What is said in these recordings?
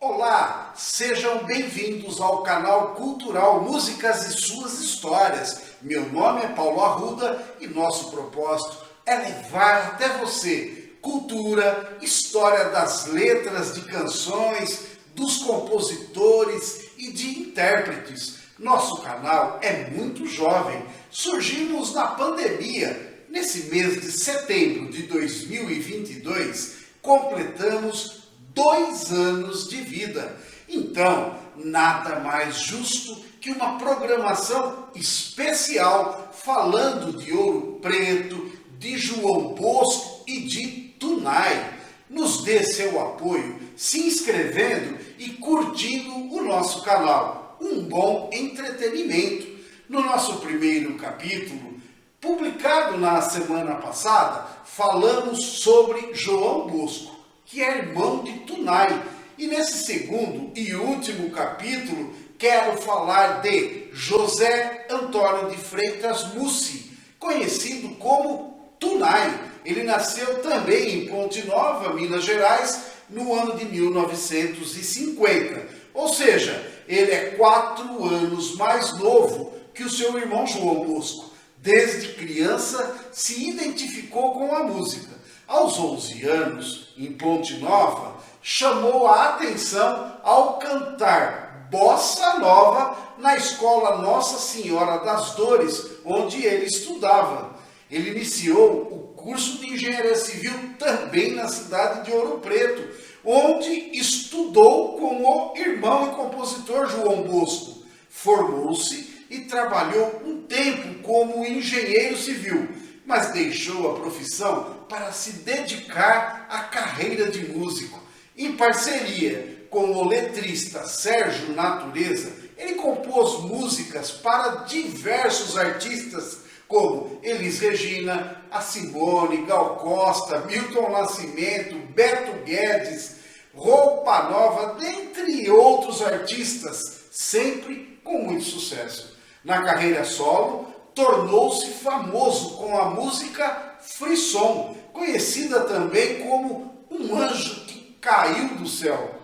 Olá, sejam bem-vindos ao canal Cultural Músicas e Suas Histórias. Meu nome é Paulo Arruda e nosso propósito é levar até você cultura, história das letras de canções, dos compositores e de intérpretes. Nosso canal é muito jovem, surgimos na pandemia. Nesse mês de setembro de 2022, completamos dois anos de vida. Então, nada mais justo que uma programação especial falando de Ouro Preto, de João Bosco e de Tunai. Nos dê seu apoio se inscrevendo e curtindo o nosso canal. Um bom entretenimento. No nosso primeiro capítulo, publicado na semana passada, falamos sobre João Bosco que é irmão de Tunai. E nesse segundo e último capítulo, quero falar de José Antônio de Freitas Mussi, conhecido como Tunai. Ele nasceu também em Ponte Nova, Minas Gerais, no ano de 1950. Ou seja, ele é quatro anos mais novo que o seu irmão João Bosco. Desde criança se identificou com a música. Aos 11 anos, em Ponte Nova, chamou a atenção ao cantar bossa nova na escola Nossa Senhora das Dores, onde ele estudava. Ele iniciou o curso de engenharia civil também na cidade de Ouro Preto, onde estudou com o irmão e compositor João Bosco. Formou-se e trabalhou um tempo como engenheiro civil mas deixou a profissão para se dedicar à carreira de músico. Em parceria com o letrista Sérgio Natureza, ele compôs músicas para diversos artistas como Elis Regina, a Simone, Gal Costa, Milton Nascimento, Beto Guedes, Roupa Nova, dentre outros artistas, sempre com muito sucesso. Na carreira solo, tornou-se famoso com a música Frisson, conhecida também como Um Anjo que Caiu do Céu.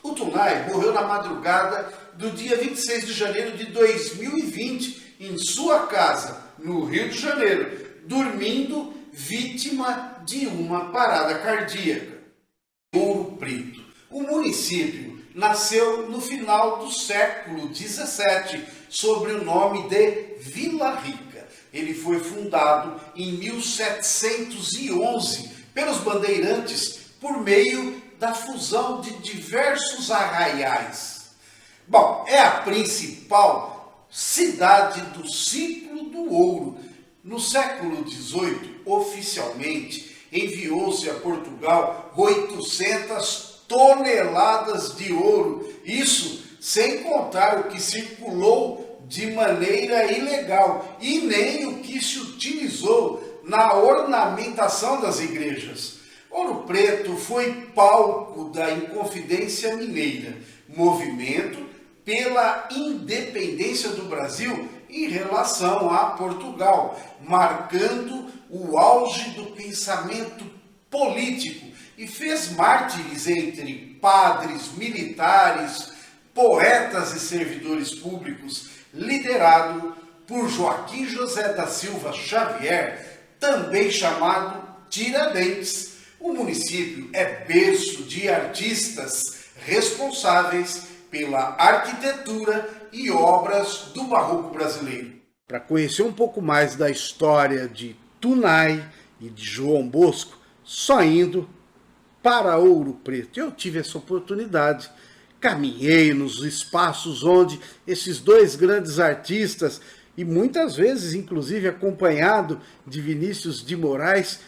O Tunai morreu na madrugada do dia 26 de janeiro de 2020 em sua casa, no Rio de Janeiro, dormindo vítima de uma parada cardíaca. Ouro Preto. O município nasceu no final do século XVII, sob o nome de Vila Rica. Ele foi fundado em 1711 pelos bandeirantes por meio da fusão de diversos arraiais. Bom, é a principal cidade do ciclo do ouro. No século XVIII, oficialmente, enviou-se a Portugal 800 toneladas de ouro. Isso sem contar o que circulou de maneira ilegal e nem o que se utilizou na ornamentação das igrejas. Ouro Preto foi palco da Inconfidência Mineira, movimento pela independência do Brasil em relação a Portugal, marcando o auge do pensamento político e fez mártires entre padres, militares, poetas e servidores públicos, liderado por Joaquim José da Silva Xavier, também chamado Tiradentes. O município é berço de artistas responsáveis pela arquitetura e obras do barroco brasileiro. Para conhecer um pouco mais da história de Tunai e de João Bosco, só indo para Ouro Preto. Eu tive essa oportunidade, caminhei nos espaços onde esses dois grandes artistas, e muitas vezes, inclusive, acompanhado de Vinícius de Moraes,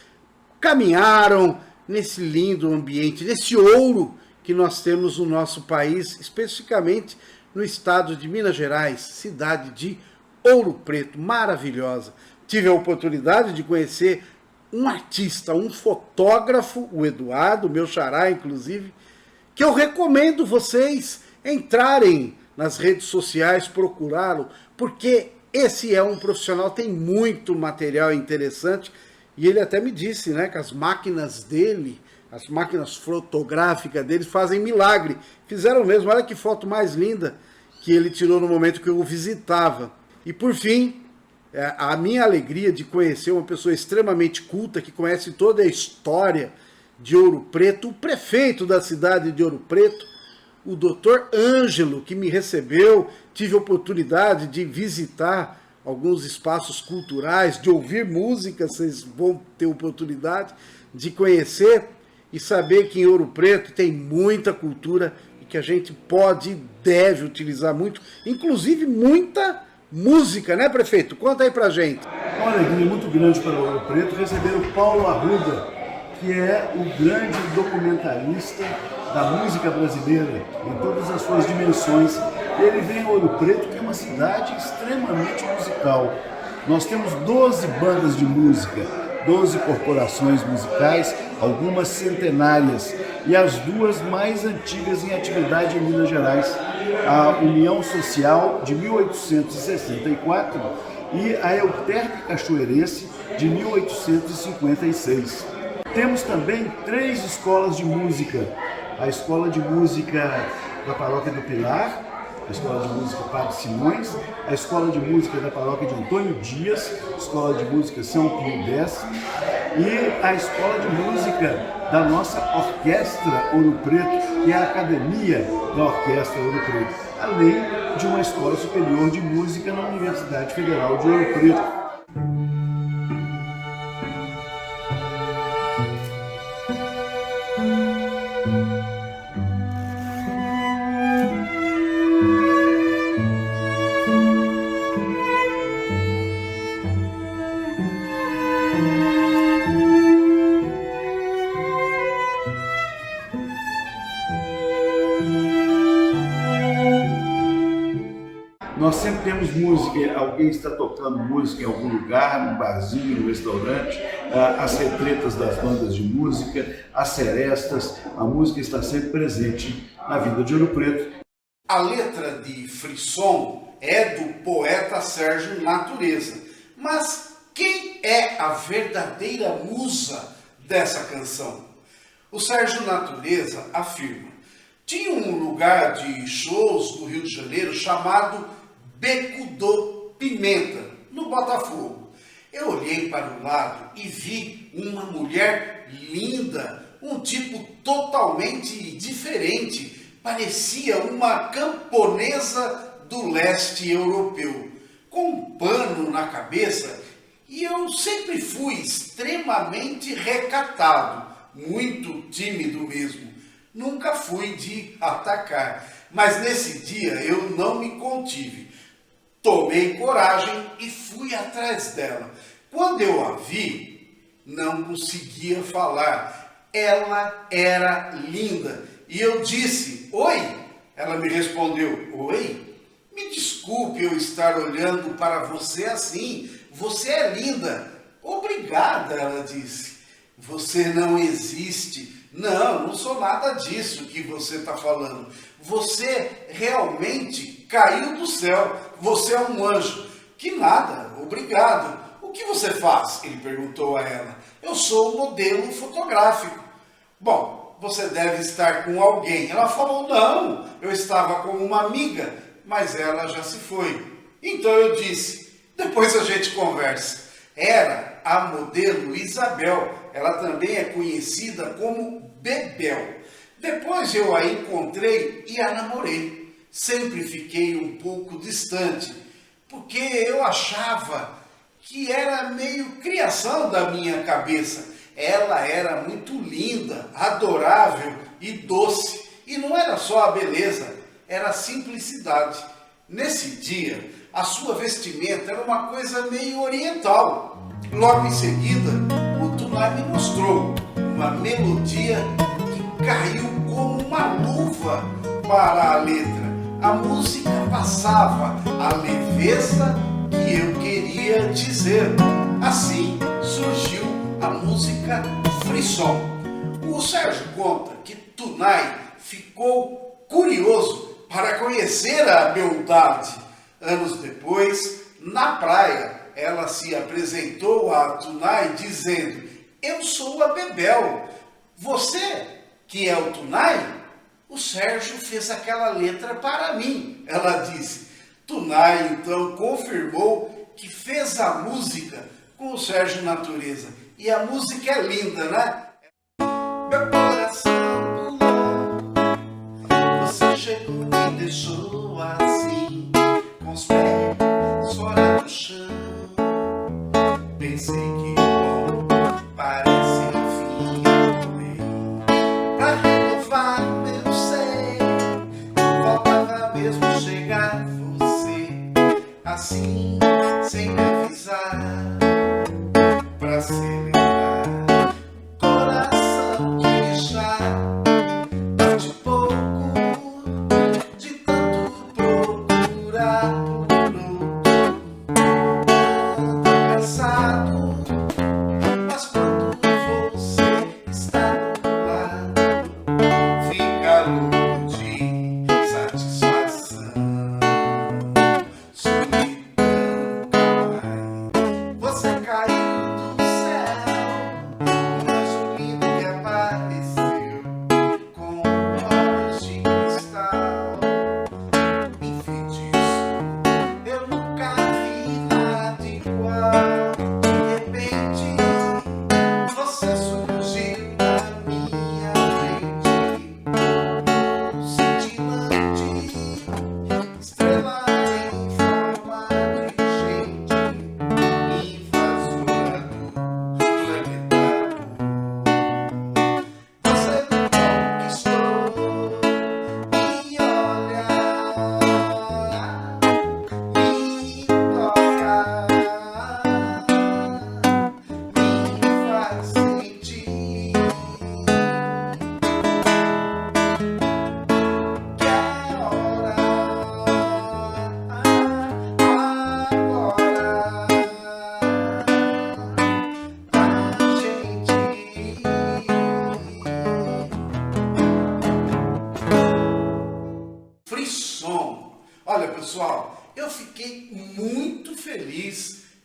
caminharam nesse lindo ambiente, nesse ouro que nós temos no nosso país, especificamente no estado de Minas Gerais, cidade de Ouro Preto, maravilhosa. Tive a oportunidade de conhecer um artista, um fotógrafo, o Eduardo, meu xará, inclusive, que eu recomendo vocês entrarem nas redes sociais, procurá-lo, porque esse é um profissional, tem muito material interessante E ele até me disse, né, que as máquinas dele, as máquinas fotográficas dele fazem milagre. Fizeram mesmo, olha que foto mais linda que ele tirou no momento que eu o visitava. E por fim, a minha alegria de conhecer uma pessoa extremamente culta, que conhece toda a história de Ouro Preto, o prefeito da cidade de Ouro Preto, o doutor Ângelo, que me recebeu, tive oportunidade de visitar alguns espaços culturais, de ouvir música, vocês vão ter oportunidade de conhecer e saber que em Ouro Preto tem muita cultura e que a gente pode e deve utilizar muito, inclusive muita música, né, prefeito? Conta aí pra gente. Uma alegria muito grande para Ouro Preto receber o Paulo Arruda, que é o grande documentarista da música brasileira em todas as suas dimensões. Ele vem a Ouro Preto, que é uma cidade extremamente musical. Nós temos 12 bandas de música, 12 corporações musicais, algumas centenárias, e as duas mais antigas em atividade em Minas Gerais, a União Social de 1864 e a Euterpe Cachoeirense de 1856. Temos também três escolas de música, a Escola de Música da Paróquia do Pilar, a Escola de Música Padre Simões, a Escola de Música da Paróquia de Antônio Dias, Escola de Música São Pio X e a Escola de Música da nossa Orquestra Ouro Preto, que é a Academia da Orquestra Ouro Preto, além de uma Escola Superior de Música na Universidade Federal de Ouro Preto. Música, alguém está tocando música em algum lugar, num barzinho, num restaurante, ah, as retretas das bandas de música, as serestas, a música está sempre presente na vida de Ouro Preto. A letra de Frisson é do poeta Sérgio Natureza, mas quem é a verdadeira musa dessa canção? O Sérgio Natureza afirma: tinha um lugar de shows no Rio de Janeiro chamado Beco do Pimenta, no Botafogo. Eu olhei para o lado e vi uma mulher linda, um tipo totalmente diferente. Parecia uma camponesa do leste europeu, com um pano na cabeça. E eu sempre fui extremamente recatado, muito tímido mesmo. Nunca fui de atacar. Mas nesse dia eu não me contive Tomei coragem e fui atrás dela. Quando eu a vi, não conseguia falar. Ela era linda. E eu disse: Oi. Ela me respondeu: Oi. Me desculpe eu estar olhando para você assim. Você é linda. Obrigada, ela disse. Você não existe. Não, não sou nada disso que você está falando. Você realmente caiu do céu, você é um anjo. Que nada, obrigado. O que você faz? Ele perguntou a ela. Eu sou modelo fotográfico. Bom, você deve estar com alguém. Ela falou: Não, eu estava com uma amiga, mas ela já se foi. Então eu disse: Depois a gente conversa. Era a modelo Isabel. Ela também é conhecida como Bebel. Depois eu a encontrei e a namorei sempre fiquei um pouco distante, porque eu achava que era meio criação da minha cabeça. Ela era muito linda, adorável e doce. E não era só a beleza, era a simplicidade. Nesse dia, a sua vestimenta era uma coisa meio oriental. Logo em seguida, o Tunai me mostrou uma melodia que caiu como uma luva para a letra a música passava a leveza que eu queria dizer. Assim surgiu a música Frisson. O Sérgio conta que Tunai ficou curioso para conhecer a beldade. Anos depois, na praia, ela se apresentou a Tunai dizendo: Eu sou a Bebel. Você que é o Tunai? O Sérgio fez aquela letra para mim. Ela disse. Tunai então confirmou que fez a música com o Sérgio Natureza. E a música é linda, né? Meu coração pulou, você chegou e me deixou assim, com os pés fora do chão. Pensei que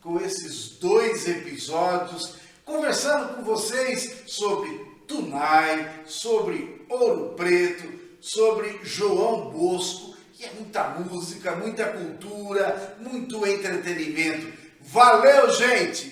com esses dois episódios, conversando com vocês sobre Tunai, sobre Ouro Preto, sobre João Bosco, e é muita música, muita cultura, muito entretenimento. Valeu, gente!